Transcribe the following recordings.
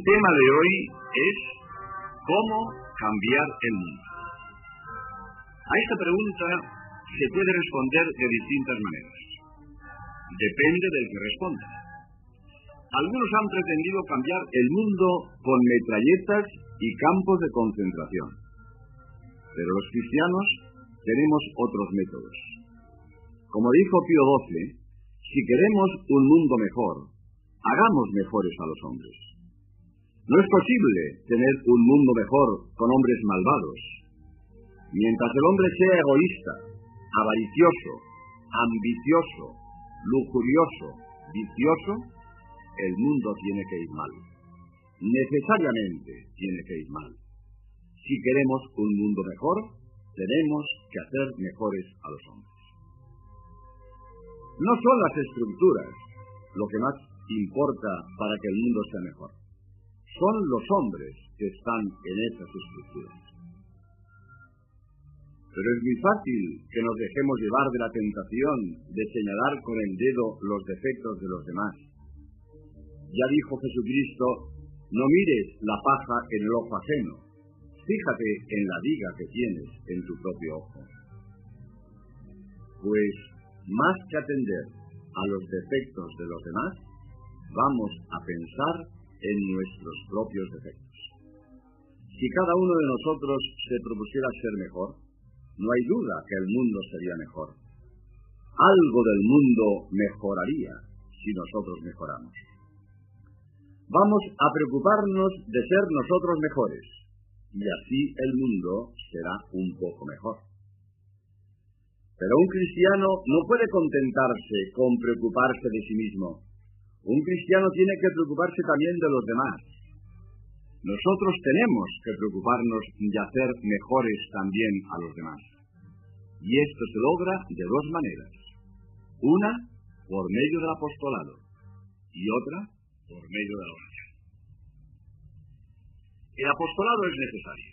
El tema de hoy es cómo cambiar el mundo. A esta pregunta se puede responder de distintas maneras. Depende del que responda. Algunos han pretendido cambiar el mundo con metralletas y campos de concentración. Pero los cristianos tenemos otros métodos. Como dijo Pío XII, si queremos un mundo mejor, hagamos mejores a los hombres. No es posible tener un mundo mejor con hombres malvados. Mientras el hombre sea egoísta, avaricioso, ambicioso, lujurioso, vicioso, el mundo tiene que ir mal. Necesariamente tiene que ir mal. Si queremos un mundo mejor, tenemos que hacer mejores a los hombres. No son las estructuras lo que más importa para que el mundo sea mejor. Son los hombres que están en esas estructuras. Pero es muy fácil que nos dejemos llevar de la tentación de señalar con el dedo los defectos de los demás. Ya dijo Jesucristo, no mires la paja en el ojo ajeno, fíjate en la viga que tienes en tu propio ojo. Pues más que atender a los defectos de los demás, vamos a pensar en nuestros propios defectos. Si cada uno de nosotros se propusiera ser mejor, no hay duda que el mundo sería mejor. Algo del mundo mejoraría si nosotros mejoramos. Vamos a preocuparnos de ser nosotros mejores y así el mundo será un poco mejor. Pero un cristiano no puede contentarse con preocuparse de sí mismo. Un cristiano tiene que preocuparse también de los demás. Nosotros tenemos que preocuparnos de hacer mejores también a los demás. Y esto se logra de dos maneras. Una, por medio del apostolado, y otra, por medio de la oración. El apostolado es necesario.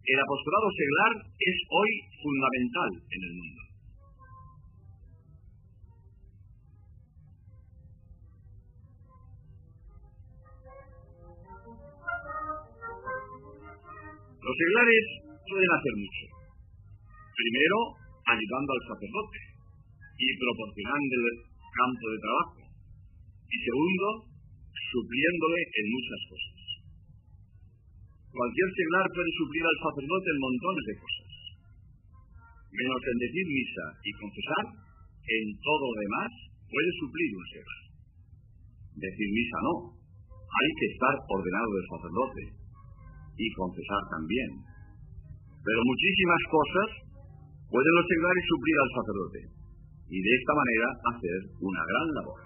El apostolado seglar es hoy fundamental en el mundo. Los seglares pueden hacer mucho. Primero, ayudando al sacerdote y proporcionando el campo de trabajo. Y segundo, supliéndole en muchas cosas. Cualquier seglar puede suplir al sacerdote en montones de cosas. Menos en decir misa y confesar, en todo lo demás puede suplir un seglar. Decir misa no. Hay que estar ordenado del sacerdote y confesar también. Pero muchísimas cosas pueden los seglares suplir al sacerdote y de esta manera hacer una gran labor.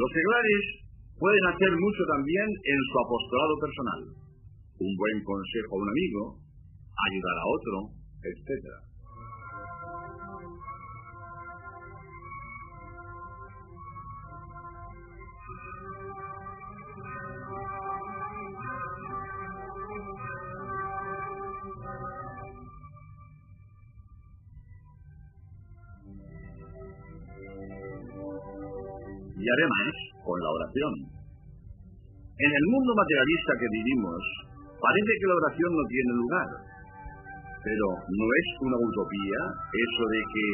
Los seglares pueden hacer mucho también en su apostolado personal. Un buen consejo a un amigo, ayudar a otro, etc. y además con la oración. En el mundo materialista que vivimos, parece que la oración no tiene lugar, pero ¿no es una utopía eso de que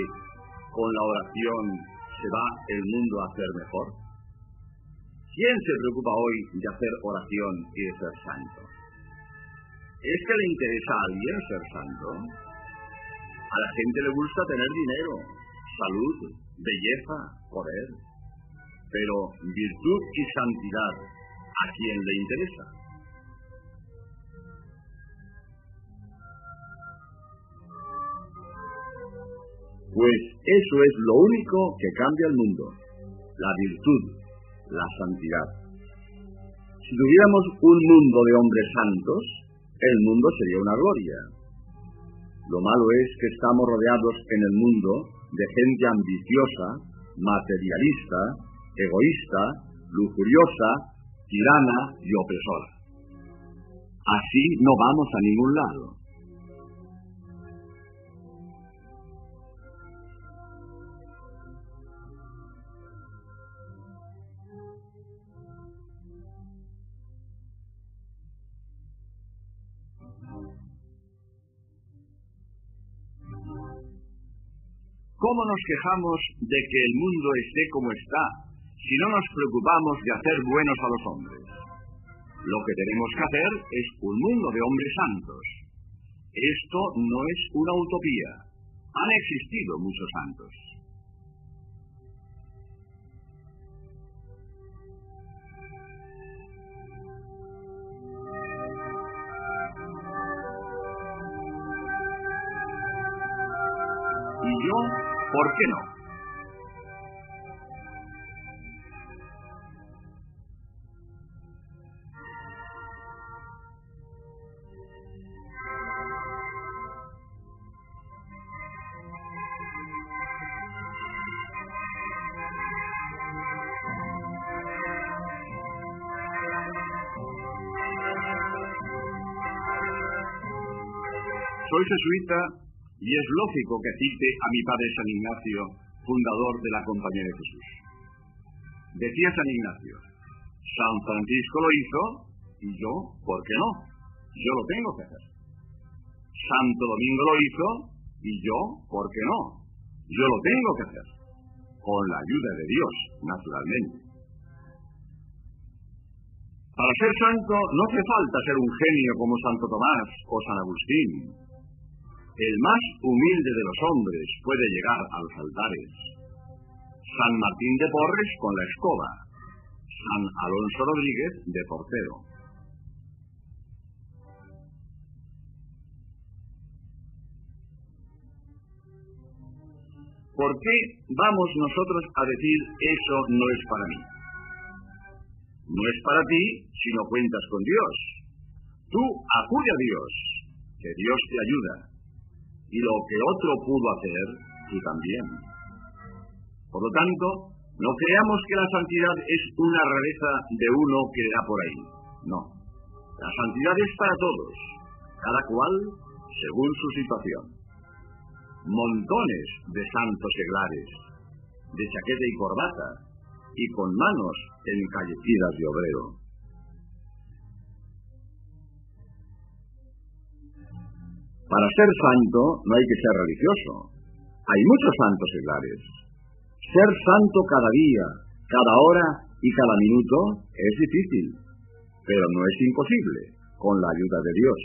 con la oración se va el mundo a hacer mejor? ¿Quién se preocupa hoy de hacer oración y de ser santo? ¿Es que le interesa a alguien ser santo? A la gente le gusta tener dinero, salud, belleza, poder. Pero virtud y santidad, ¿a quién le interesa? Pues eso es lo único que cambia el mundo, la virtud, la santidad. Si tuviéramos un mundo de hombres santos, el mundo sería una gloria. Lo malo es que estamos rodeados en el mundo de gente ambiciosa, materialista, egoísta, lujuriosa, tirana y opresora. Así no vamos a ningún lado. ¿Cómo nos quejamos de que el mundo esté como está si no nos preocupamos de hacer buenos a los hombres? Lo que tenemos que hacer es un mundo de hombres santos. Esto no es una utopía. Han existido muchos santos. ¿Por qué no? Soy jesuita y es lógico que cite a mi padre San Ignacio, fundador de la Compañía de Jesús. Decía San Ignacio, San Francisco lo hizo y yo, ¿por qué no? Yo lo tengo que hacer. Santo Domingo lo hizo y yo, ¿por qué no? Yo lo tengo que hacer. Con la ayuda de Dios, naturalmente. Para ser santo no hace falta ser un genio como Santo Tomás o San Agustín el más humilde de los hombres puede llegar a los altares. San Martín de Porres con la escoba. San Alonso Rodríguez de portero. ¿Por qué vamos nosotros a decir eso no es para mí? No es para ti si no cuentas con Dios. Tú acude a Dios, que Dios te ayuda y lo que otro pudo hacer, tú también. Por lo tanto, no creamos que la santidad es una rareza de uno que da por ahí. No. La santidad es para todos, cada cual según su situación. Montones de santos seglares, de chaqueta y corbata, y con manos encallecidas de obrero. Para ser santo no hay que ser religioso. Hay muchos santos seglares. Ser santo cada día, cada hora y cada minuto es difícil, pero no es imposible, con la ayuda de Dios.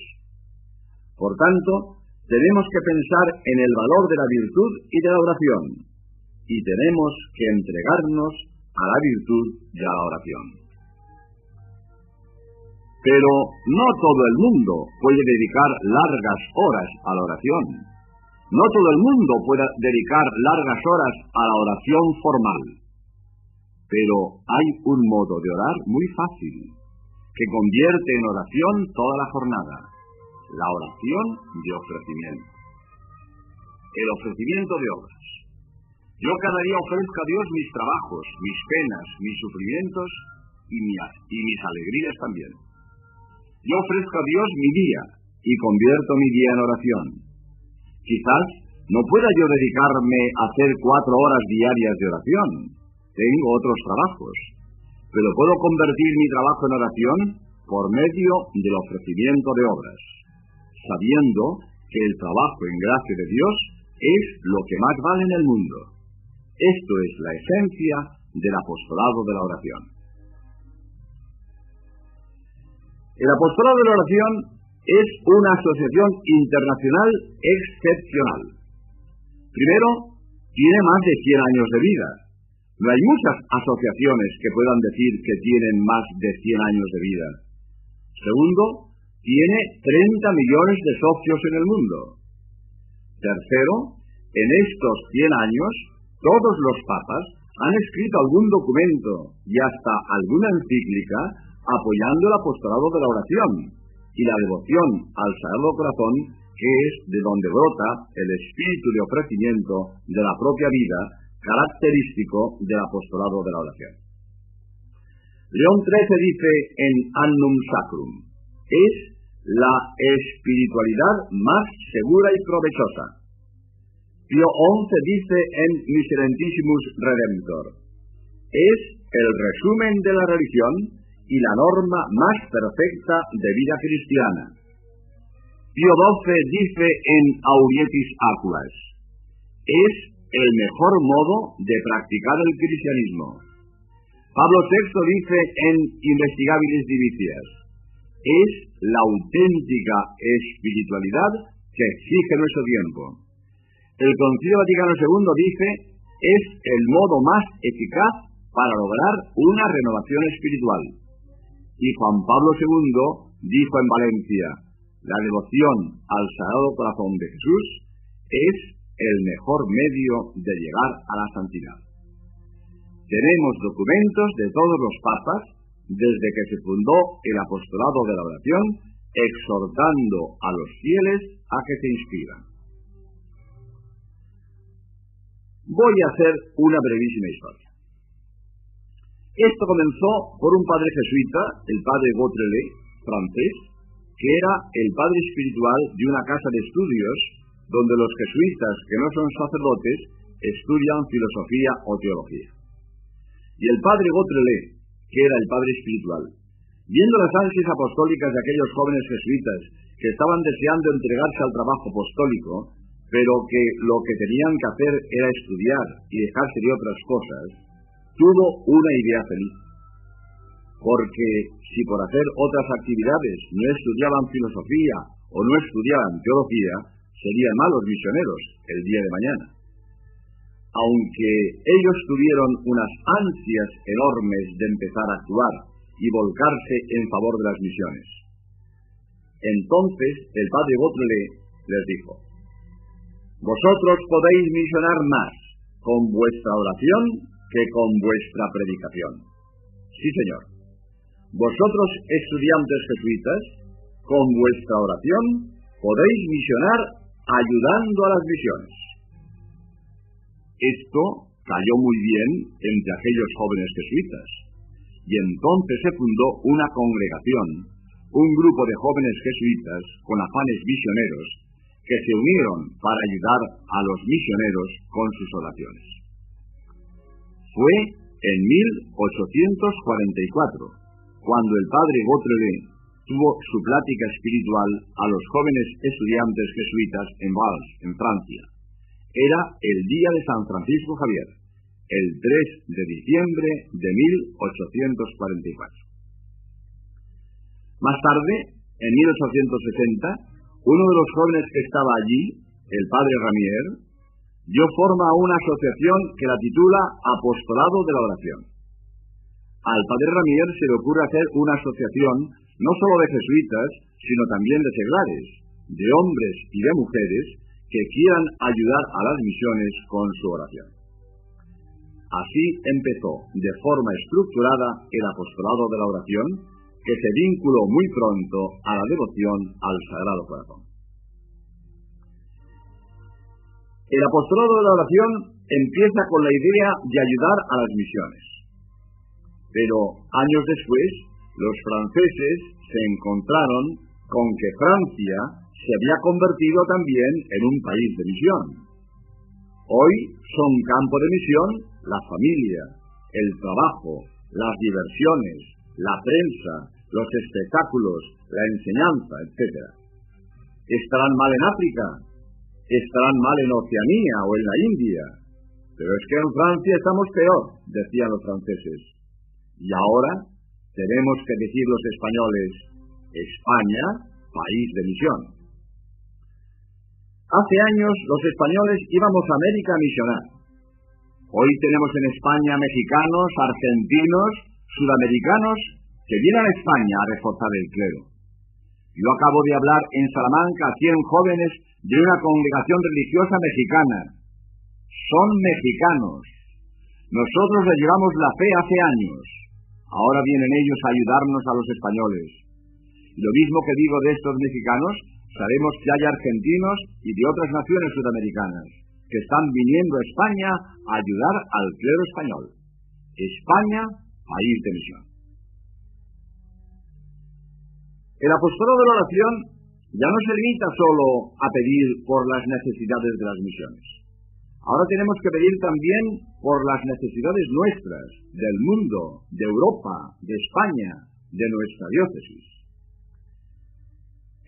Por tanto, tenemos que pensar en el valor de la virtud y de la oración, y tenemos que entregarnos a la virtud de la oración. Pero no todo el mundo puede dedicar largas horas a la oración. No todo el mundo puede dedicar largas horas a la oración formal. Pero hay un modo de orar muy fácil, que convierte en oración toda la jornada. La oración de ofrecimiento. El ofrecimiento de obras. Yo cada día ofrezco a Dios mis trabajos, mis penas, mis sufrimientos y, y mis alegrías también. Yo ofrezco a Dios mi día y convierto mi día en oración. Quizás no pueda yo dedicarme a hacer cuatro horas diarias de oración. Tengo otros trabajos. Pero puedo convertir mi trabajo en oración por medio del ofrecimiento de obras, sabiendo que el trabajo en gracia de Dios es lo que más vale en el mundo. Esto es la esencia del apostolado de la oración. El apostolado de la oración es una asociación internacional excepcional. Primero, tiene más de 100 años de vida. No hay muchas asociaciones que puedan decir que tienen más de 100 años de vida. Segundo, tiene 30 millones de socios en el mundo. Tercero, en estos 100 años, todos los papas han escrito algún documento y hasta alguna encíclica apoyando el apostolado de la oración y la devoción al Sagrado Corazón, que es de donde brota el espíritu de ofrecimiento de la propia vida, característico del apostolado de la oración. León XIII dice en Annum Sacrum, es la espiritualidad más segura y provechosa. Pío XI dice en Miserentissimus Redemptor, es el resumen de la religión y la norma más perfecta de vida cristiana. Pío XII dice en Aurietis Aquas, es el mejor modo de practicar el cristianismo. Pablo VI dice en Investigabilis Divicias, es la auténtica espiritualidad que exige nuestro tiempo. El Concilio Vaticano II dice, es el modo más eficaz para lograr una renovación espiritual. Y Juan Pablo II dijo en Valencia, la devoción al Sagrado Corazón de Jesús es el mejor medio de llegar a la santidad. Tenemos documentos de todos los papas desde que se fundó el apostolado de la oración, exhortando a los fieles a que se inspiran. Voy a hacer una brevísima historia. Esto comenzó por un padre jesuita, el padre Gautrelais, francés, que era el padre espiritual de una casa de estudios donde los jesuitas que no son sacerdotes estudian filosofía o teología. Y el padre Gautrelais, que era el padre espiritual, viendo las ansias apostólicas de aquellos jóvenes jesuitas que estaban deseando entregarse al trabajo apostólico, pero que lo que tenían que hacer era estudiar y dejarse de otras cosas, tuvo una idea feliz. Porque si por hacer otras actividades no estudiaban filosofía o no estudiaban teología, serían malos misioneros el día de mañana. Aunque ellos tuvieron unas ansias enormes de empezar a actuar y volcarse en favor de las misiones. Entonces el padre Botle les dijo, Vosotros podéis misionar más con vuestra oración que con vuestra predicación. Sí, Señor. Vosotros, estudiantes jesuitas, con vuestra oración podéis misionar ayudando a las misiones. Esto cayó muy bien entre aquellos jóvenes jesuitas, y entonces se fundó una congregación, un grupo de jóvenes jesuitas con afanes misioneros, que se unieron para ayudar a los misioneros con sus oraciones. Fue en 1844 cuando el padre Beautrelet tuvo su plática espiritual a los jóvenes estudiantes jesuitas en Valls, en Francia. Era el día de San Francisco Javier, el 3 de diciembre de 1844. Más tarde, en 1860, uno de los jóvenes que estaba allí, el padre Ramier, dio forma una asociación que la titula Apostolado de la Oración. Al padre Ramier se le ocurre hacer una asociación no solo de jesuitas, sino también de seglares, de hombres y de mujeres que quieran ayudar a las misiones con su oración. Así empezó de forma estructurada el apostolado de la oración, que se vinculó muy pronto a la devoción al Sagrado Corazón. El apostolado de la oración empieza con la idea de ayudar a las misiones. Pero años después, los franceses se encontraron con que Francia se había convertido también en un país de misión. Hoy son campo de misión la familia, el trabajo, las diversiones, la prensa, los espectáculos, la enseñanza, etc. Estarán mal en África, estarán mal en Oceanía o en la India, pero es que en Francia estamos peor, decían los franceses. Y ahora tenemos que decir los españoles, España, país de misión. Hace años los españoles íbamos a América a misionar. Hoy tenemos en España mexicanos, argentinos, sudamericanos que vienen a España a reforzar el clero. Yo acabo de hablar en Salamanca a 100 jóvenes de una congregación religiosa mexicana. Son mexicanos. Nosotros les llevamos la fe hace años. Ahora vienen ellos a ayudarnos a los españoles. Lo mismo que digo de estos mexicanos, sabemos que hay argentinos y de otras naciones sudamericanas que están viniendo a España a ayudar al clero español. España, país de misión. El apostolado de la oración ya no se limita solo a pedir por las necesidades de las misiones. Ahora tenemos que pedir también por las necesidades nuestras, del mundo, de Europa, de España, de nuestra diócesis.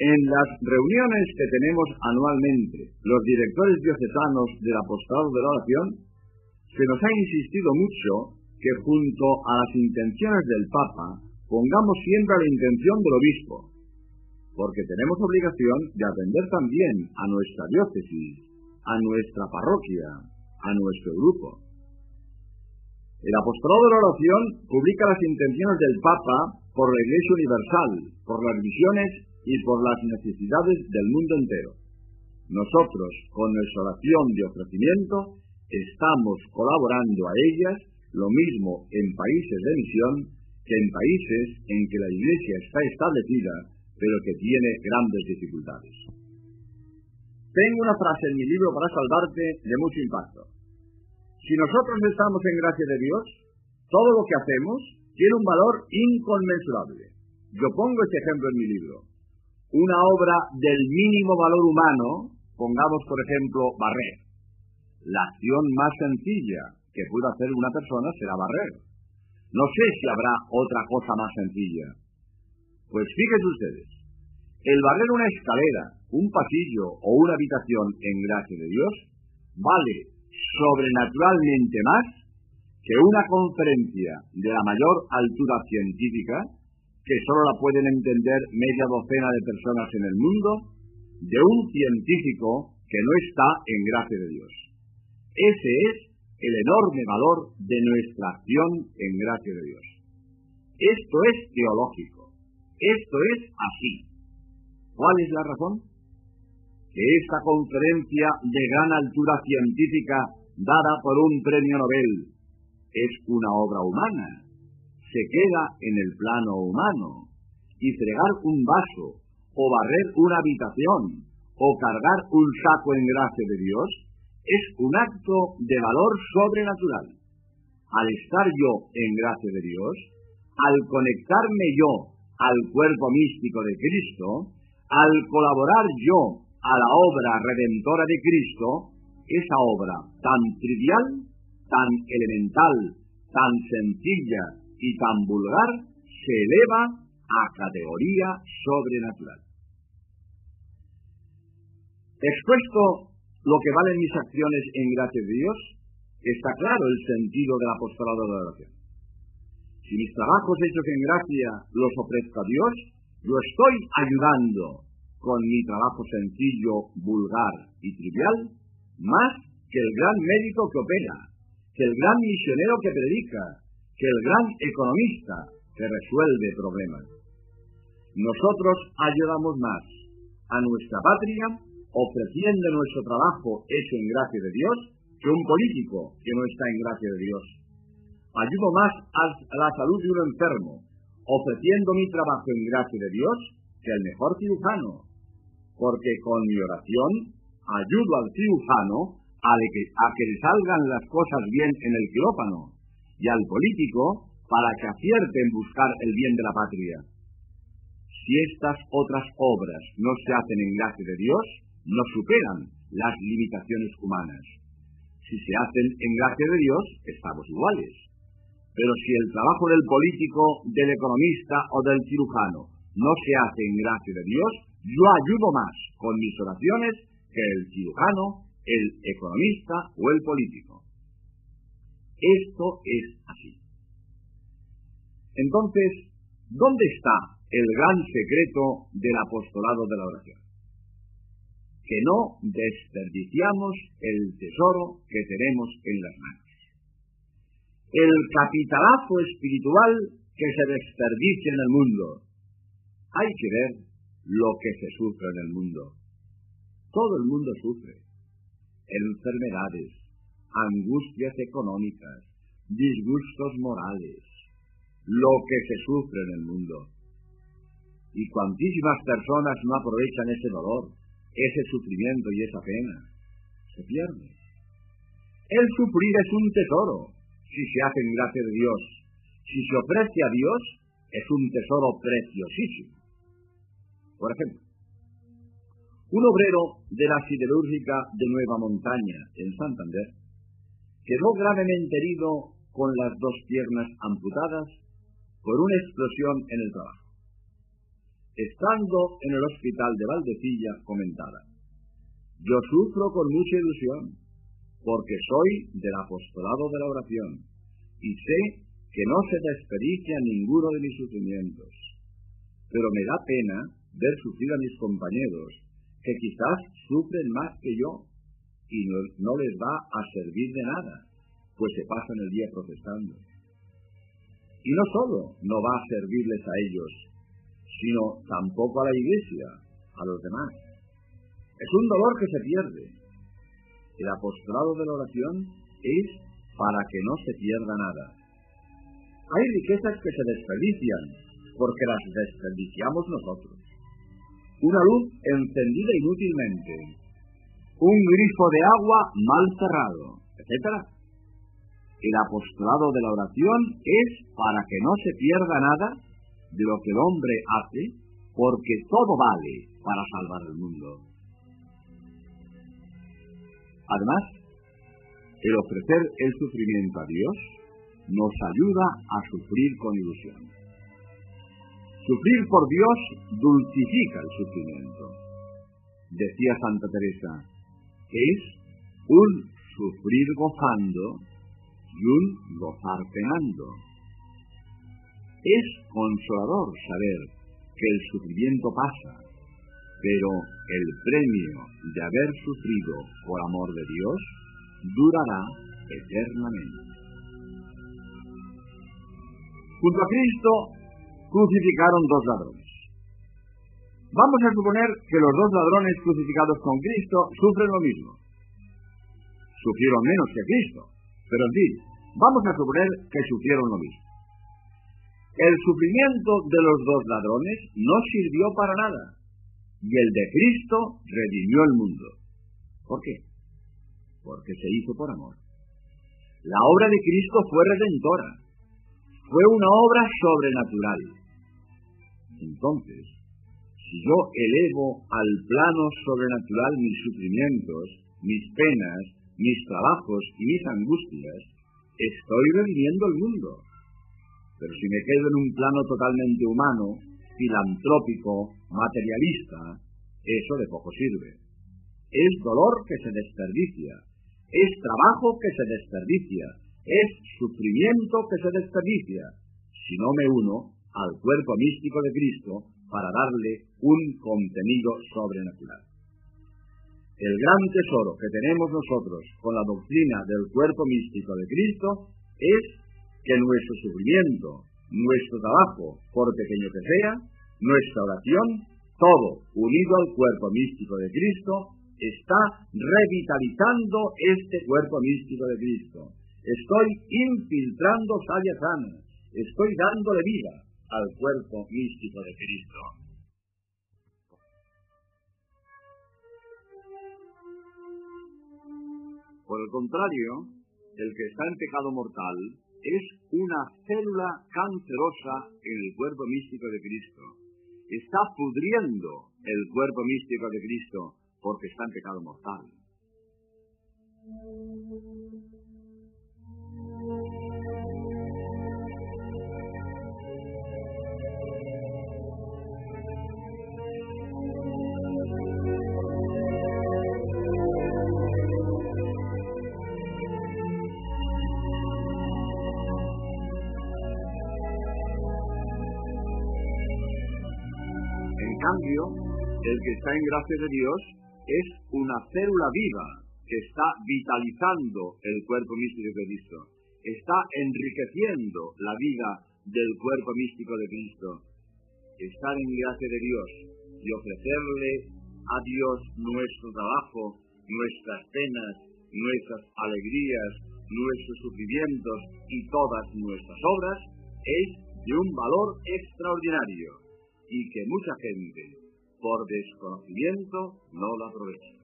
En las reuniones que tenemos anualmente, los directores diocesanos del apostolado de la oración, se nos ha insistido mucho que junto a las intenciones del Papa pongamos siempre la intención del obispo, porque tenemos obligación de atender también a nuestra diócesis, a nuestra parroquia, a nuestro grupo. El apostolado de la oración publica las intenciones del Papa por la Iglesia Universal, por las misiones y por las necesidades del mundo entero. Nosotros, con nuestra oración de ofrecimiento, estamos colaborando a ellas lo mismo en países de misión que en países en que la Iglesia está establecida, pero que tiene grandes dificultades. Tengo una frase en mi libro para salvarte de mucho impacto. Si nosotros estamos en gracia de Dios, todo lo que hacemos tiene un valor inconmensurable. Yo pongo este ejemplo en mi libro. Una obra del mínimo valor humano, pongamos por ejemplo barrer. La acción más sencilla que pueda hacer una persona será barrer. No sé si habrá otra cosa más sencilla. Pues fíjense ustedes, el barrer una escalera, un pasillo o una habitación en gracia de Dios vale sobrenaturalmente más que una conferencia de la mayor altura científica, que solo la pueden entender media docena de personas en el mundo, de un científico que no está en gracia de Dios. Ese es el enorme valor de nuestra acción en gracia de Dios. Esto es teológico. Esto es así. ¿Cuál es la razón? Que esta conferencia de gran altura científica dada por un premio Nobel es una obra humana, se queda en el plano humano, y fregar un vaso, o barrer una habitación, o cargar un saco en gracia de Dios, es un acto de valor sobrenatural. Al estar yo en gracia de Dios, al conectarme yo al cuerpo místico de Cristo, al colaborar yo a la obra redentora de Cristo, esa obra tan trivial tan elemental, tan sencilla y tan vulgar, se eleva a categoría sobrenatural. Expuesto lo que valen mis acciones en gracia de Dios, está claro el sentido del apostolado de la oración. Si mis trabajos hechos en gracia los ofrezco a Dios, yo estoy ayudando con mi trabajo sencillo, vulgar y trivial, más que el gran médico que opera, que el gran misionero que predica, que el gran economista que resuelve problemas. Nosotros ayudamos más a nuestra patria ofreciendo nuestro trabajo hecho en gracia de Dios que un político que no está en gracia de Dios. Ayudo más a la salud de un enfermo ofreciendo mi trabajo en gracia de Dios que el mejor cirujano, porque con mi oración ayudo al cirujano a, que, le salgan las cosas bien en el quirófano y al político para que acierte en buscar el bien de la patria. Si estas otras obras no se hacen en gracia de Dios, no superan las limitaciones humanas. Si se hacen en gracia de Dios, estamos iguales. Pero si el trabajo del político, del economista o del cirujano no se hace en gracia de Dios, yo ayudo más con mis oraciones que el cirujano el economista o el político. Esto es así. Entonces, ¿dónde está el gran secreto del apostolado de la oración? Que no desperdiciamos el tesoro que tenemos en las manos. El capitalazo espiritual que se desperdicia en el mundo. Hay que ver lo que se sufre en el mundo. Todo el mundo sufre enfermedades, angustias económicas, disgustos morales, lo que se sufre en el mundo. Y cuantísimas personas no aprovechan ese dolor, ese sufrimiento y esa pena. Se pierde. El sufrir es un tesoro, si se hace en gracia de Dios. Si se ofrece a Dios, es un tesoro preciosísimo. Por ejemplo, un obrero de la siderúrgica de Nueva Montaña, en Santander, quedó gravemente herido con las dos piernas amputadas por una explosión en el trabajo. Estando en el hospital de Valdecilla, comentaba, yo sufro con mucha ilusión, porque soy del apostolado de la oración, y sé que no se desperdicia ninguno de mis sufrimientos. Pero me da pena ver sufrir a mis compañeros, que quizás sufren más que yo, y no, no les va a servir de nada, pues se pasan el día protestando. Y no solo no va a servirles a ellos, sino tampoco a la iglesia, a los demás. Es un dolor que se pierde. El apostolado de la oración es para que no se pierda nada. Hay riquezas que se desperdician porque las desperdiciamos nosotros. Una luz encendida inútilmente, un grifo de agua mal cerrado, etc. El apostolado de la oración es para que no se pierda nada de lo que el hombre hace, porque todo vale para salvar el mundo. Además, el ofrecer el sufrimiento a Dios nos ayuda a sufrir con ilusión. Sufrir por Dios dulcifica el sufrimiento. Decía Santa Teresa, es un sufrir gozando y un gozar penando. Es consolador saber que el sufrimiento pasa, pero el premio de haber sufrido por amor de Dios durará eternamente. Junto a Cristo crucificaron dos ladrones. Vamos a suponer que los dos ladrones crucificados con Cristo sufren lo mismo. Sufrieron menos que Cristo, pero en fin, vamos a suponer que sufrieron lo mismo. El sufrimiento de los dos ladrones no sirvió para nada y el de Cristo redimió el mundo. ¿Por qué? Porque se hizo por amor. La obra de Cristo fue redentora, fue una obra sobrenatural. Entonces, si yo elevo al plano sobrenatural mis sufrimientos, mis penas, mis trabajos y mis angustias, estoy redimiendo el mundo. Pero si me quedo en un plano totalmente humano, filantrópico, materialista, eso de poco sirve. Es dolor que se desperdicia, es trabajo que se desperdicia, es sufrimiento que se desperdicia, si no me uno al cuerpo místico de Cristo para darle un contenido sobrenatural. El gran tesoro que tenemos nosotros con la doctrina del cuerpo místico de Cristo es que nuestro sufrimiento, nuestro trabajo, por pequeño que sea, nuestra oración, todo unido al cuerpo místico de Cristo, está revitalizando este cuerpo místico de Cristo. Estoy infiltrando savia sana, estoy dándole vida al cuerpo místico de Cristo. Por el contrario, el que está en pecado mortal es una célula cancerosa en el cuerpo místico de Cristo. Está pudriendo el cuerpo místico de Cristo porque está en pecado mortal. Está en gracia de Dios es una célula viva que está vitalizando el cuerpo místico de Cristo, está enriqueciendo la vida del cuerpo místico de Cristo. Estar en gracia de Dios y ofrecerle a Dios nuestro trabajo, nuestras penas, nuestras alegrías, nuestros sufrimientos y todas nuestras obras es de un valor extraordinario y que mucha gente, por desconocimiento, no la aprovecha.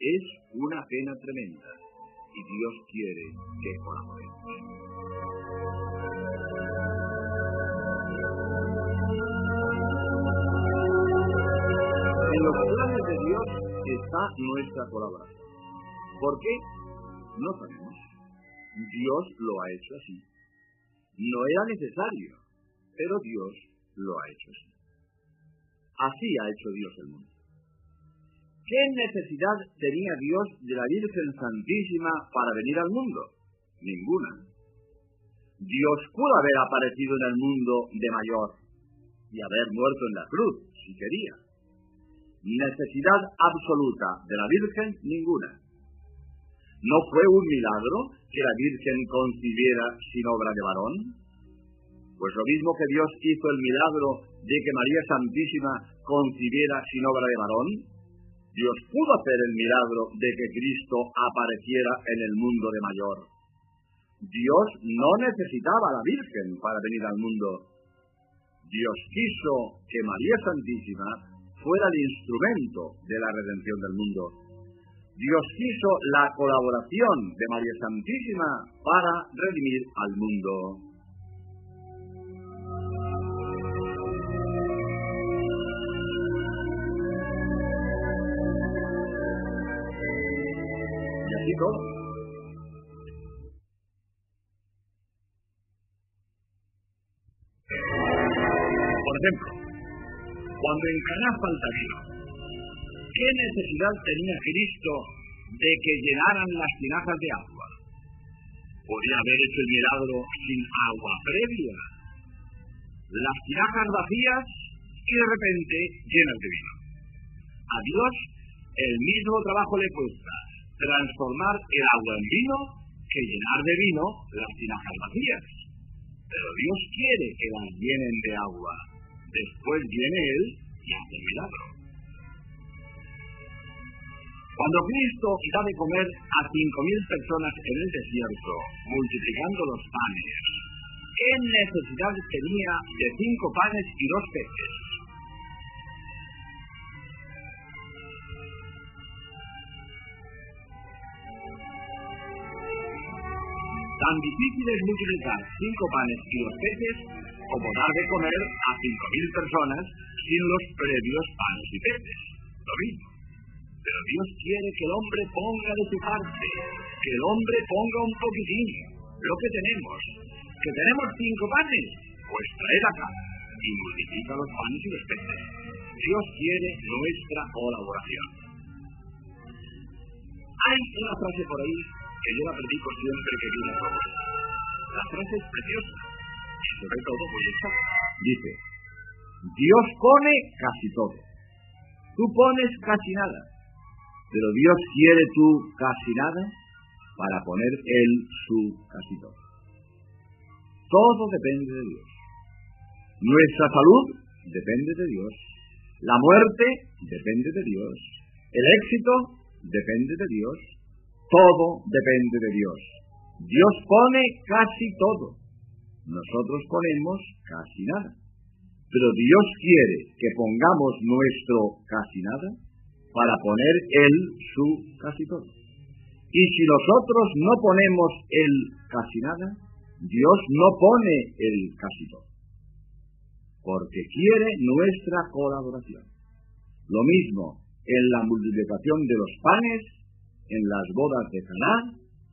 Es una pena tremenda y Dios quiere que colaboremos. está nuestra colaboración. ¿Por qué? No sabemos. Dios lo ha hecho así. No era necesario, pero Dios lo ha hecho así. Así ha hecho Dios el mundo. ¿Qué necesidad tenía Dios de la Virgen Santísima para venir al mundo? Ninguna. Dios pudo haber aparecido en el mundo de mayor y haber muerto en la cruz, si quería. Necesidad absoluta de la Virgen, ninguna. ¿No fue un milagro que la Virgen concibiera sin obra de varón? Pues lo mismo que Dios hizo el milagro de que María Santísima concibiera sin obra de varón, Dios pudo hacer el milagro de que Cristo apareciera en el mundo de mayor. Dios no necesitaba a la Virgen para venir al mundo. Dios quiso que María Santísima fuera el instrumento de la redención del mundo. Dios quiso la colaboración de María Santísima para redimir al mundo. Cuando en Caná falta vino, ¿qué necesidad tenía Cristo de que llenaran las tinajas de agua? Podría haber hecho el milagro sin agua previa. Las tinajas vacías y de repente llenas de vino. A Dios el mismo trabajo le cuesta transformar el agua en vino que llenar de vino las tinajas vacías. Pero Dios quiere que las llenen de agua. Después viene Él y hace milagro. Cuando Cristo da de comer a cinco mil personas en el desierto, multiplicando los panes, ¿qué necesidad tenía de cinco panes y dos peces? Tan difícil es multiplicar cinco panes y dos peces como dar de comer a cinco mil personas sin los previos panes y peces. Lo mismo. Pero Dios quiere que el hombre ponga de su parte, que el hombre ponga un poquitín, lo que tenemos. Que tenemos cinco panes, pues traed acá y multiplica los panes y los peces. Dios quiere nuestra colaboración. Hay una frase por ahí que yo la predico siempre que viene a La frase es preciosa todo. Dice, Dios pone casi todo. Tú pones casi nada. Pero Dios quiere tú casi nada para poner Él su casi todo. Todo depende de Dios. Nuestra salud depende de Dios. La muerte depende de Dios. El éxito depende de Dios. Todo depende de Dios. Dios pone casi todo. Nosotros ponemos casi nada. Pero Dios quiere que pongamos nuestro casi nada para poner Él su casi todo. Y si nosotros no ponemos el casi nada, Dios no pone el casi todo. Porque quiere nuestra colaboración. Lo mismo en la multiplicación de los panes en las bodas de Caná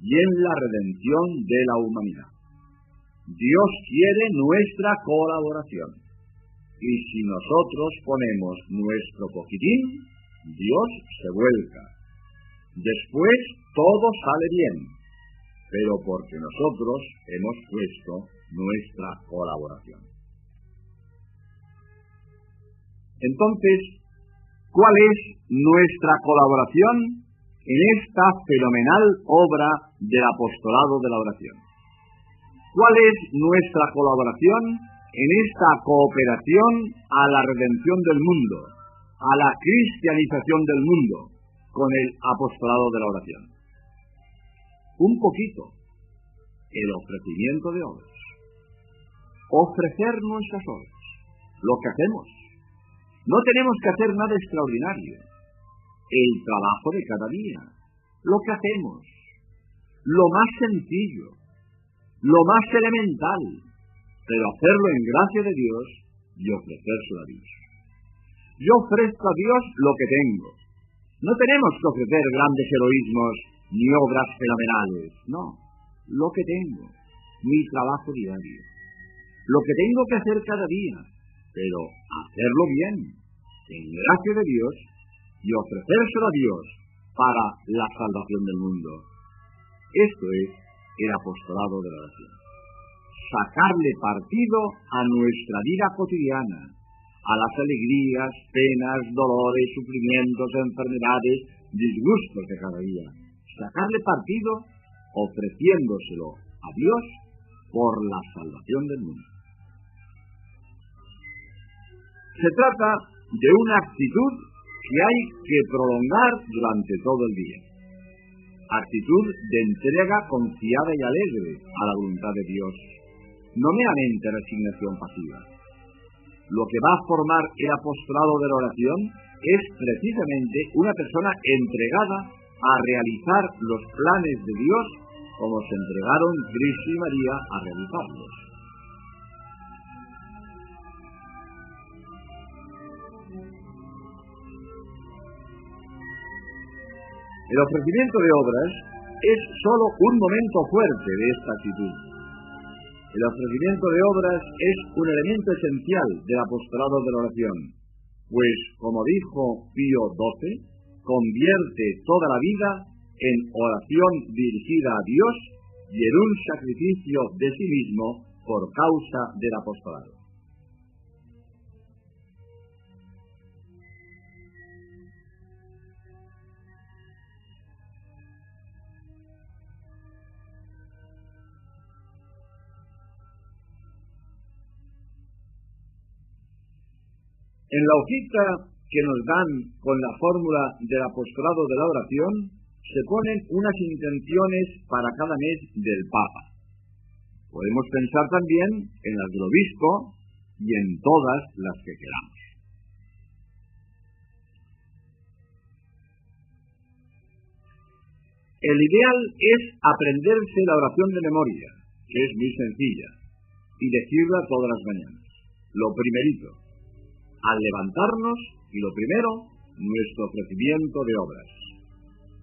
y en la redención de la humanidad. Dios quiere nuestra colaboración. Y si nosotros ponemos nuestro poquitín, Dios se vuelca. Después todo sale bien, pero porque nosotros hemos puesto nuestra colaboración. Entonces, ¿cuál es nuestra colaboración? en esta fenomenal obra del apostolado de la oración. ¿Cuál es nuestra colaboración en esta cooperación a la redención del mundo, a la cristianización del mundo con el apostolado de la oración? Un poquito, el ofrecimiento de obras. Ofrecer nuestras obras, lo que hacemos. No tenemos que hacer nada extraordinario el trabajo de cada día, lo que hacemos, lo más sencillo, lo más elemental, pero hacerlo en gracia de Dios y ofrecérselo a Dios. Yo ofrezco a Dios lo que tengo, No tenemos que ofrecer grandes heroísmos ni obras fenomenales, no. Lo que tengo, mi trabajo diario, lo que tengo que hacer cada día, pero hacerlo bien, en gracia de Dios, y ofrecérselo a Dios para la salvación del mundo. Esto es el apostolado de la oración. Sacarle partido a nuestra vida cotidiana, a las alegrías, penas, dolores, sufrimientos, enfermedades, disgustos de cada día. Sacarle partido ofreciéndoselo a Dios por la salvación del mundo. Se trata de una actitud que hay que prolongar durante todo el día. Actitud de entrega confiada y alegre a la voluntad de Dios, no meramente resignación pasiva. Lo que va a formar el apostolado de la oración es precisamente una persona entregada a realizar los planes de Dios como se entregaron Cristo y María a realizarlos. El ofrecimiento de obras es sólo un momento fuerte de esta actitud. El ofrecimiento de obras es un elemento esencial del apostolado de la oración, pues, como dijo Pío XII, convierte toda la vida en oración dirigida a Dios y en un sacrificio de sí mismo por causa del apostolado. En la hojita que nos dan con la fórmula del apostolado de la oración, se ponen unas intenciones para cada mes del Papa. Podemos pensar también en las del obispo y en todas las que queramos. El ideal es aprenderse la oración de memoria, que es muy sencilla, y decirla todas las mañanas. Lo primerito, al levantarnos y lo primero, nuestro ofrecimiento de obras.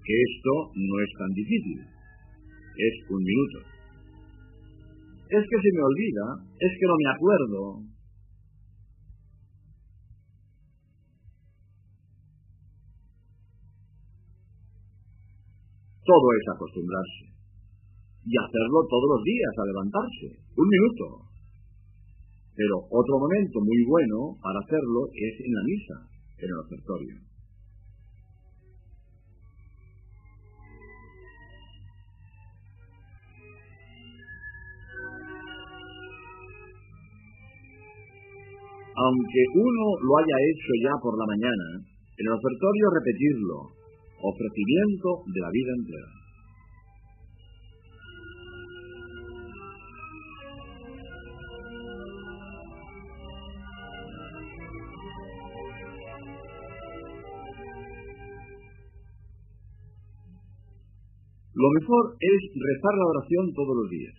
Que esto no es tan difícil. Es un minuto. Es que se me olvida, es que no me acuerdo. Todo es acostumbrarse. Y hacerlo todos los días a levantarse. Un minuto, pero otro momento muy bueno para hacerlo es en la misa, en el ofertorio. Aunque uno lo haya hecho ya por la mañana, en el ofertorio repetirlo, ofrecimiento de la vida entera. Lo mejor es rezar la oración todos los días,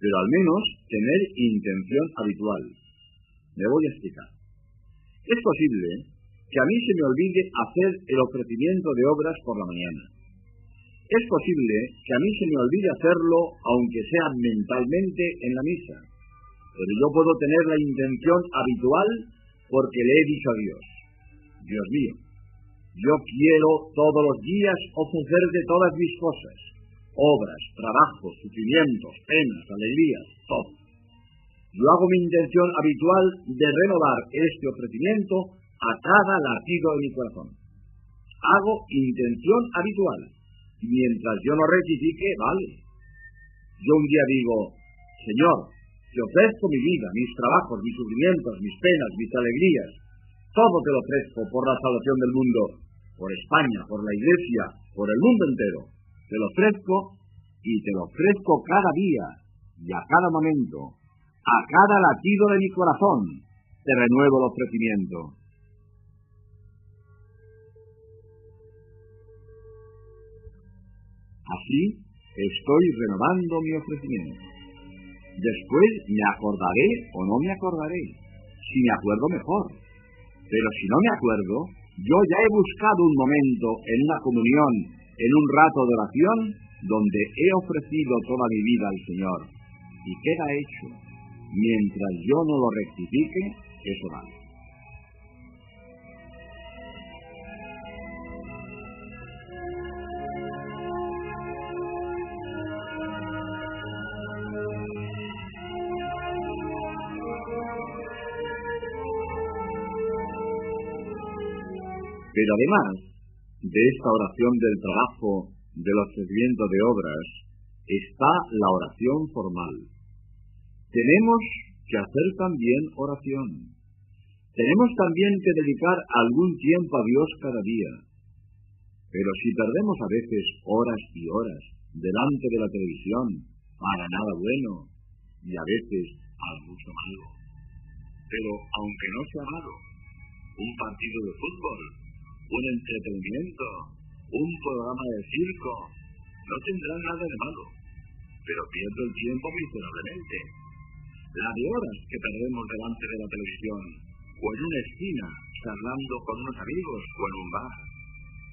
pero al menos tener intención habitual. Me voy a explicar. Es posible que a mí se me olvide hacer el ofrecimiento de obras por la mañana. Es posible que a mí se me olvide hacerlo aunque sea mentalmente en la misa, pero yo puedo tener la intención habitual porque le he dicho a Dios, Dios mío, yo quiero todos los días ofrecerte todas mis cosas, obras, trabajos, sufrimientos, penas, alegrías, todo. Yo hago mi intención habitual de renovar este ofrecimiento a cada latido de mi corazón. Hago intención habitual. Mientras yo no rectifique, vale. Yo un día digo, Señor, te ofrezco mi vida, mis trabajos, mis sufrimientos, mis penas, mis alegrías, todo te lo ofrezco por la salvación del mundo, por España, por la Iglesia, por el mundo entero. Te lo ofrezco y te lo ofrezco cada día y a cada momento, a cada latido de mi corazón, te renuevo el ofrecimiento. Así estoy renovando mi ofrecimiento. Después me acordaré o no me acordaré. Si me acuerdo mejor, pero si no me acuerdo, Yo ya he buscado un momento en una comunión, en un rato de oración, donde he ofrecido toda mi vida al Señor. Y queda hecho. Mientras yo no lo rectifique, eso vale. Pero además de esta oración del trabajo del ofrecimiento de obras, está la oración formal. Tenemos que hacer también oración. Tenemos también que dedicar algún tiempo a Dios cada día. Pero si perdemos a veces horas y horas delante de la televisión para nada bueno y a veces para mucho malo. Pero aunque no sea malo, un partido de fútbol un entretenimiento, un programa de circo, no tendrá nada de malo, pero pierdo el tiempo miserablemente. La de horas que perdemos delante de la televisión, o en una esquina, charlando con unos amigos, o en un bar.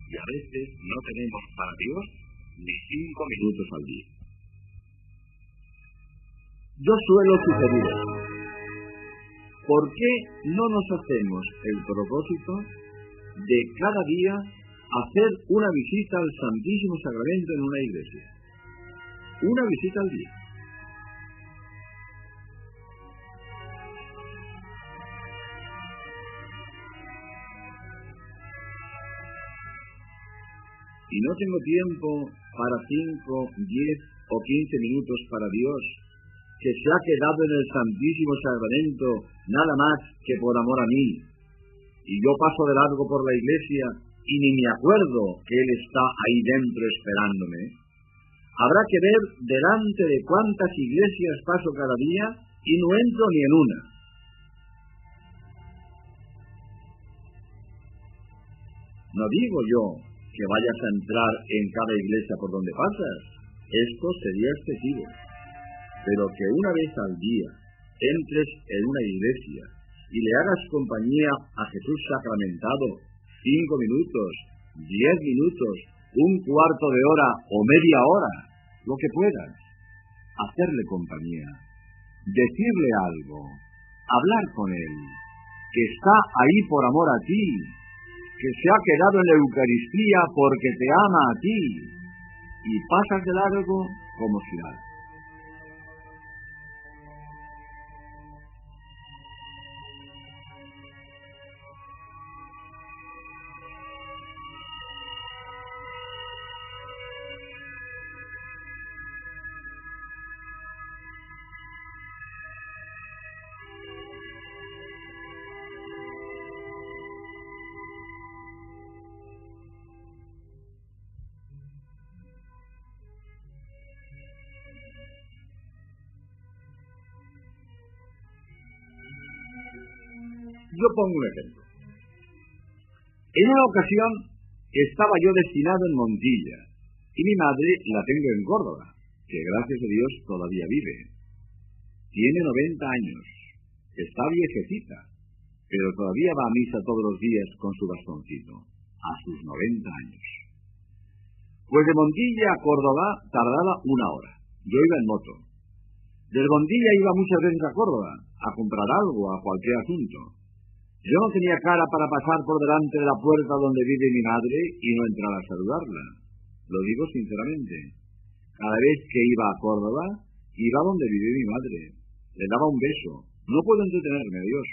Y a veces no tenemos para Dios ni cinco minutos al día. Yo suelo sugerir, ¿por qué no nos hacemos el propósito de cada día hacer una visita al Santísimo Sacramento en una iglesia. Una visita al día. Y no tengo tiempo para cinco, diez o quince minutos para Dios, que se ha quedado en el Santísimo Sacramento nada más que por amor a mí, y yo paso de largo por la iglesia y ni me acuerdo que Él está ahí dentro esperándome, habrá que ver delante de cuántas iglesias paso cada día y no entro ni en una. No digo yo que vayas a entrar en cada iglesia por donde pasas, esto sería excesivo, pero que una vez al día entres en una iglesia y le hagas compañía a Jesús sacramentado cinco minutos, diez minutos, un cuarto de hora o media hora, lo que puedas, hacerle compañía, decirle algo, hablar con él, que está ahí por amor a ti, que se ha quedado en la Eucaristía porque te ama a ti, y pasas de largo como si nada. Yo pongo un ejemplo. En una ocasión estaba yo destinado en Montilla y mi madre la tengo en Córdoba, que gracias a Dios todavía vive. Tiene 90 años, está viejecita, pero todavía va a misa todos los días con su bastoncito, a sus 90 años. Pues de Montilla a Córdoba tardaba una hora. Yo iba en moto. Del Montilla iba muchas veces a Córdoba, a comprar algo, a cualquier asunto. Yo no tenía cara para pasar por delante de la puerta donde vive mi madre y no entrar a saludarla. Lo digo sinceramente. Cada vez que iba a Córdoba, iba donde vive mi madre. Le daba un beso. No puedo entretenerme, Dios.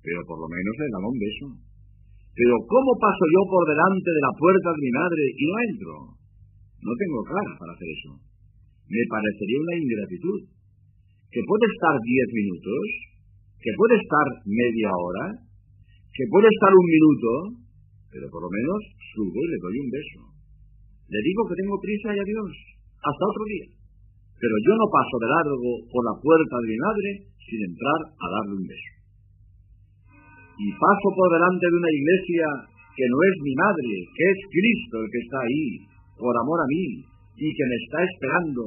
Pero por lo menos le daba un beso. Pero ¿cómo paso yo por delante de la puerta de mi madre y no entro? No tengo cara para hacer eso. Me parecería una ingratitud. ¿Que puede estar diez minutos? Que puede estar media hora, que puede estar un minuto, pero por lo menos subo y le doy un beso. Le digo que tengo prisa y adiós, hasta otro día. Pero yo no paso de largo por la puerta de mi madre sin entrar a darle un beso. Y paso por delante de una iglesia que no es mi madre, que es Cristo el que está ahí, por amor a mí, y que me está esperando,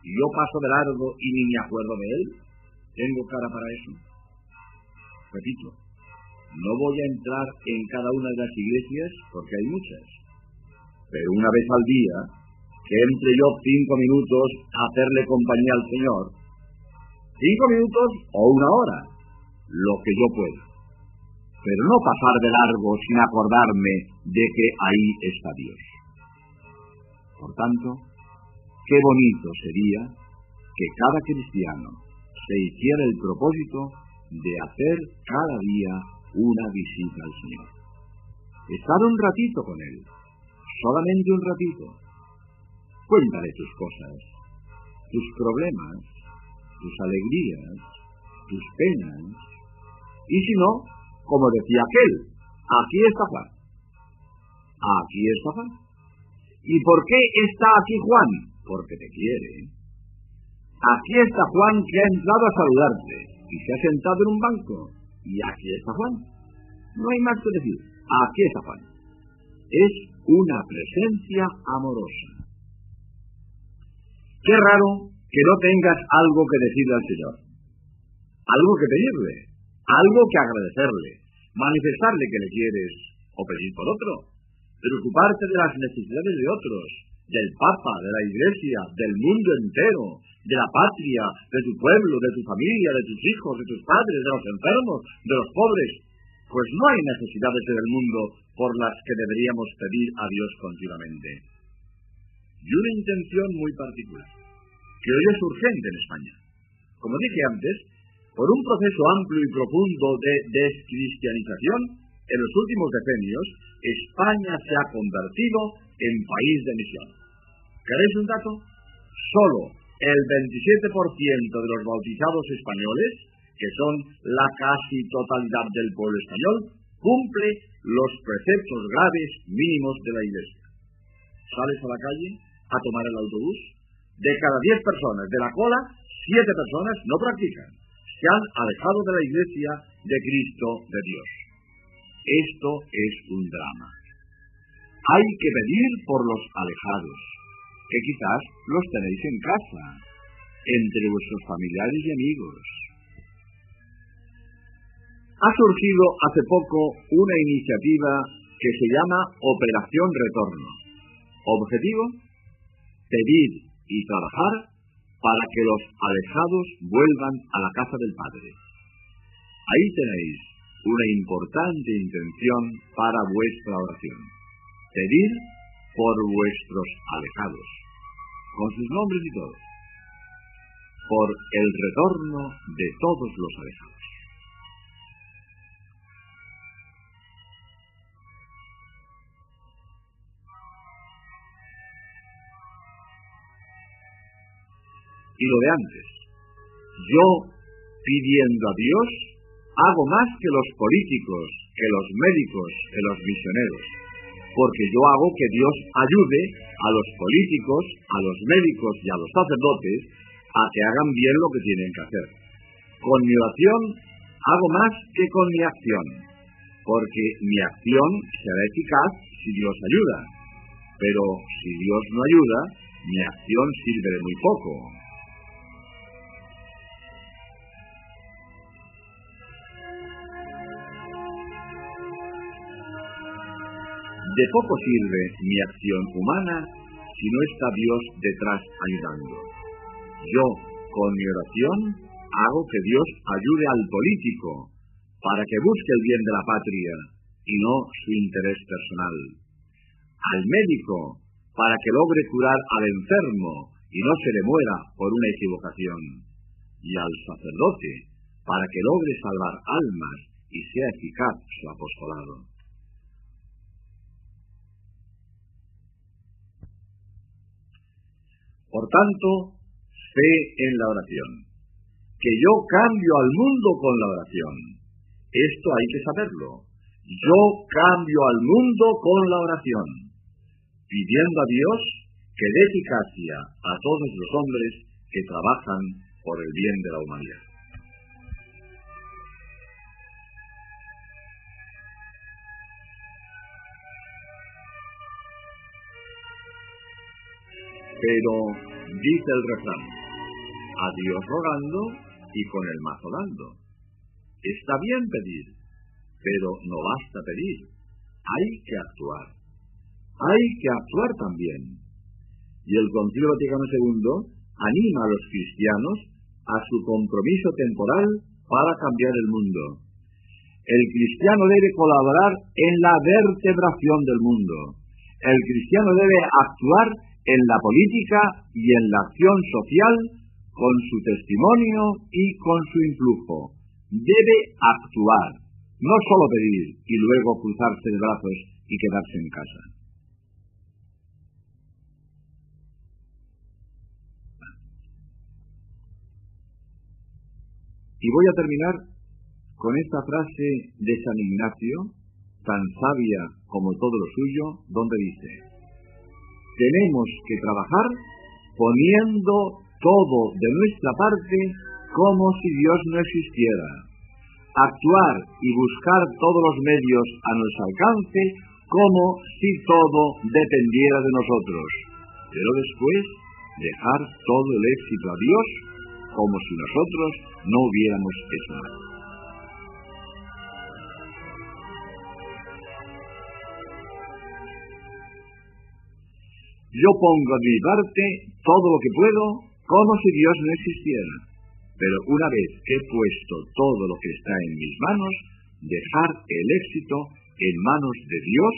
y yo paso de largo y ni me acuerdo de él. ¿Tengo cara para eso? Repito, No voy a entrar en cada una de las iglesias porque hay muchas. Pero una vez al día, que entre yo cinco minutos a hacerle compañía al Señor, cinco minutos o una hora, lo que yo pueda. Pero no pasar de largo sin acordarme de que ahí está Dios. Por tanto, qué bonito sería que cada cristiano se hiciera el propósito de hacer cada día una visita al Señor. Estar un ratito con Él, solamente un ratito. Cuéntale tus cosas, tus problemas, tus alegrías, tus penas. Y si no, como decía aquel, aquí está Juan. Aquí está Juan. ¿Y por qué está aquí Juan? Porque te quiere. Aquí está Juan que ha entrado a saludarte y se ha sentado en un banco. Y aquí está Juan. No hay más que decir. Aquí está Juan. Es una presencia amorosa. Qué raro que no tengas algo que decirle al Señor. Algo que pedirle. Algo que agradecerle. Manifestarle que le quieres o pedir por otro. Preocuparte de las necesidades de otros. Del Papa, de la Iglesia, del mundo entero, de la patria, de tu pueblo, de tu familia, de tus hijos, de tus padres, de los enfermos, de los pobres. Pues no hay necesidades en el mundo por las que deberíamos pedir a Dios continuamente. Y una intención muy particular, que hoy es urgente en España. Como dije antes, por un proceso amplio y profundo de descristianización, en los últimos decenios, España se ha convertido en país de misión. ¿Queréis un dato? Solo el 27% de los bautizados españoles, que son la casi totalidad del pueblo español, cumple los preceptos graves mínimos de la Iglesia. Sales a la calle a tomar el autobús, de cada 10 personas de la cola, 7 personas no practican, se han alejado de la Iglesia de Cristo de Dios. Esto es un drama. Hay que pedir por los alejados, que quizás los tenéis en casa, entre vuestros familiares y amigos. Ha surgido hace poco una iniciativa que se llama Operación Retorno. Objetivo, pedir y trabajar para que los alejados vuelvan a la casa del Padre. Ahí tenéis una importante intención para vuestra oración. Pedir por vuestros alejados, con sus nombres y todo, por el retorno de todos los alejados. Y lo de antes, yo pidiendo a Dios, hago más que los políticos, que los médicos, que los misioneros porque yo hago que Dios ayude a los políticos, a los médicos y a los sacerdotes a que hagan bien lo que tienen que hacer. Con mi oración hago más que con mi acción, porque mi acción será eficaz si Dios ayuda, pero si Dios no ayuda, mi acción sirve de muy poco. De poco sirve mi acción humana si no está Dios detrás ayudando. Yo, con mi oración, hago que Dios ayude al político para que busque el bien de la patria y no su interés personal. Al médico para que logre curar al enfermo y no se le muera por una equivocación. Y al sacerdote para que logre salvar almas y sea eficaz su apostolado. Por tanto, fe en la oración. Que yo cambio al mundo con la oración. Esto hay que saberlo. Yo cambio al mundo con la oración, pidiendo a Dios que dé eficacia a todos los hombres que trabajan por el bien de la humanidad. Pero dice el refrán, a Dios rogando y con el mazo dando. Está bien pedir, Pero no basta pedir, hay que actuar. Hay que actuar también. Y el Concilio Vaticano II anima a los cristianos a su compromiso temporal para cambiar el mundo. El cristiano debe colaborar en la vertebración del mundo. El cristiano debe actuar en la política y en la acción social con su testimonio y con su influjo. Debe actuar, no solo pedir y luego cruzarse de brazos y quedarse en casa. Y voy a terminar con esta frase de San Ignacio, tan sabia como todo lo suyo, donde dice, tenemos que trabajar poniendo todo de nuestra parte como si Dios no existiera, actuar y buscar todos los medios a nuestro alcance como si todo dependiera de nosotros, pero después dejar todo el éxito a Dios como si nosotros no hubiéramos hecho nada. Yo pongo de mi parte todo lo que puedo como si Dios no existiera. Pero una vez que he puesto todo lo que está en mis manos, dejar el éxito en manos de Dios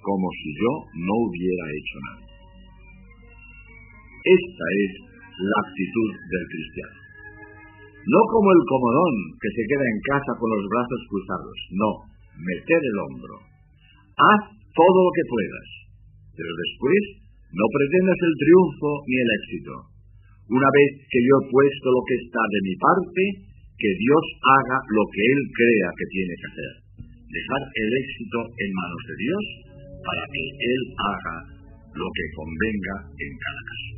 como si yo no hubiera hecho nada. Esta es la actitud del cristiano. No como el comodón que se queda en casa con los brazos cruzados, no, meter el hombro. Haz todo lo que puedas, pero después no pretendas el triunfo ni el éxito. Una vez que yo he puesto lo que está de mi parte, que Dios haga lo que Él crea que tiene que hacer. Dejar el éxito en manos de Dios para que Él haga lo que convenga en cada caso.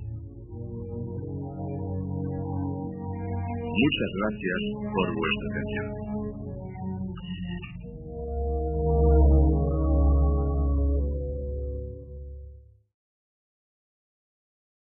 Muchas gracias por vuestra atención.